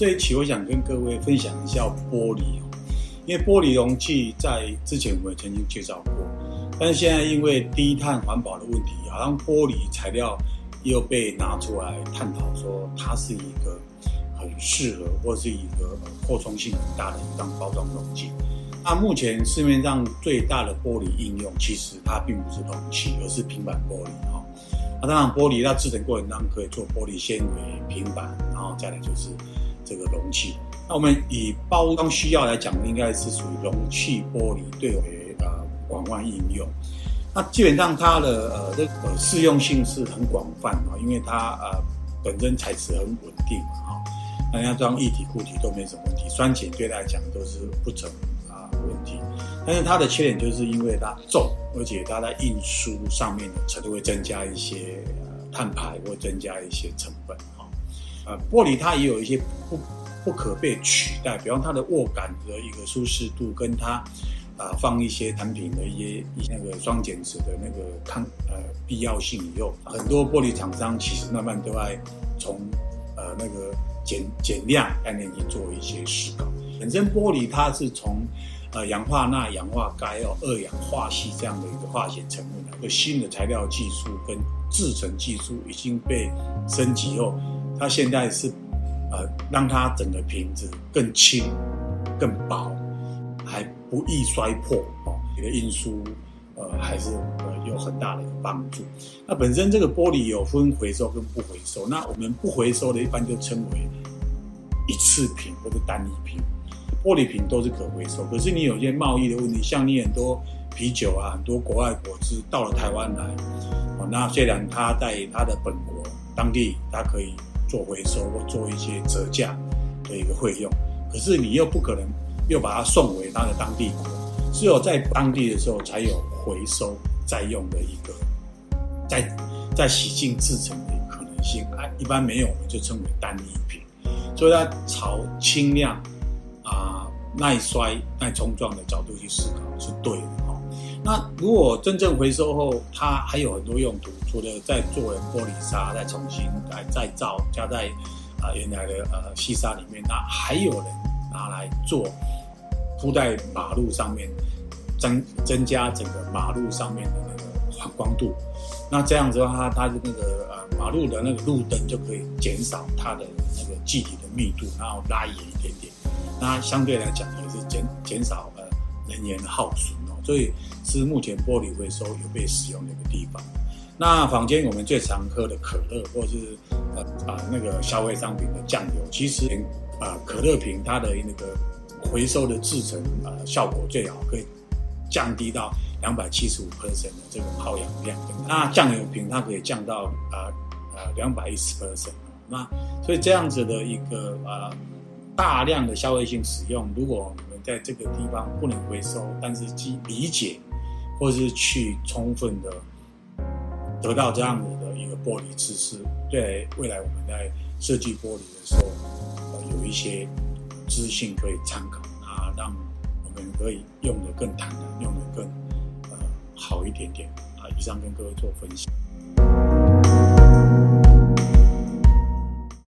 这一期我想跟各位分享一下玻璃，因为玻璃容器在之前我们曾经介绍过，但是现在因为低碳环保的问题，好像玻璃材料又被拿出来探讨，说它是一个很适合或是一个扩充性很大的一张包装容器。那目前市面上最大的玻璃应用，其实它并不是容器，而是平板玻璃哈。那当然，玻璃在制成过程当中可以做玻璃纤维、平板，然后再来就是这个容器。那我们以包装需要来讲，应该是属于容器玻璃对为呃广泛应用。那基本上它的呃这个适用性是很广泛啊，因为它呃本身材质很稳定啊，那要装液体、固体都没什么问题，酸碱对它来讲都是不成啊。问题，但是它的缺点就是因为它重，而且它在运输上面的程度会增加一些碳排，或增加一些成本。呃，玻璃它也有一些不不可被取代，比方它的握感的一个舒适度，跟它啊、放一些产品的一些那个双减值的那个抗呃必要性以后，很多玻璃厂商其实慢慢都在从呃那个减减量概念去做一些思考。本身玻璃它是从呃，氧化钠、氧化钙哦，二氧化矽这样的一个化学成分，一个新的材料技术跟制程技术已经被升级后，它现在是呃，让它整个瓶子更轻、更薄，还不易摔破哦。你的运输呃还是呃有很大的一个帮助。那本身这个玻璃有分回收跟不回收，那我们不回收的一般就称为一次品或者单一品。玻璃瓶都是可回收，可是你有些贸易的问题，像你很多啤酒啊，很多国外果汁到了台湾来，哦，那虽然它在它的本国当地它可以做回收或做一些折价的一个费用，可是你又不可能又把它送回它的当地国，只有在当地的时候才有回收再用的一个，在在洗净制成的可能性，啊，一般没有，我们就称为单一品，所以它朝轻量啊。耐摔、耐冲撞的角度去思考是对的。那如果真正回收后，它还有很多用途，除了再作为玻璃纱，再重新来再造，加在啊原来的呃细沙里面，那还有人拿来做铺在马路上面，增增加整个马路上面的那个反光度。那这样子的话，它的那个呃马路的那个路灯就可以减少它的那个气体的密度，然后拉远一点点。那相对来讲也是减减少呃能源耗损，所以是目前玻璃回收有被使用的一个地方。那坊间我们最常喝的可乐，或是呃啊那个消费商品的酱油，其实啊可乐瓶它的那个回收的制成啊效果最好，可以降低到两百七十五 percent 的这个耗氧量。那酱油瓶它可以降到啊啊两百一十 percent。那所以这样子的一个啊。大量的消费性使用，如果在这个地方不能回收，但是去理解，或是去充分的得到这样子的一个玻璃知识，对未来我们在设计玻璃的时候，呃，有一些资讯可以参考啊，让我们可以用得更坦然，用得更呃好一点点啊。以上跟各位做分享。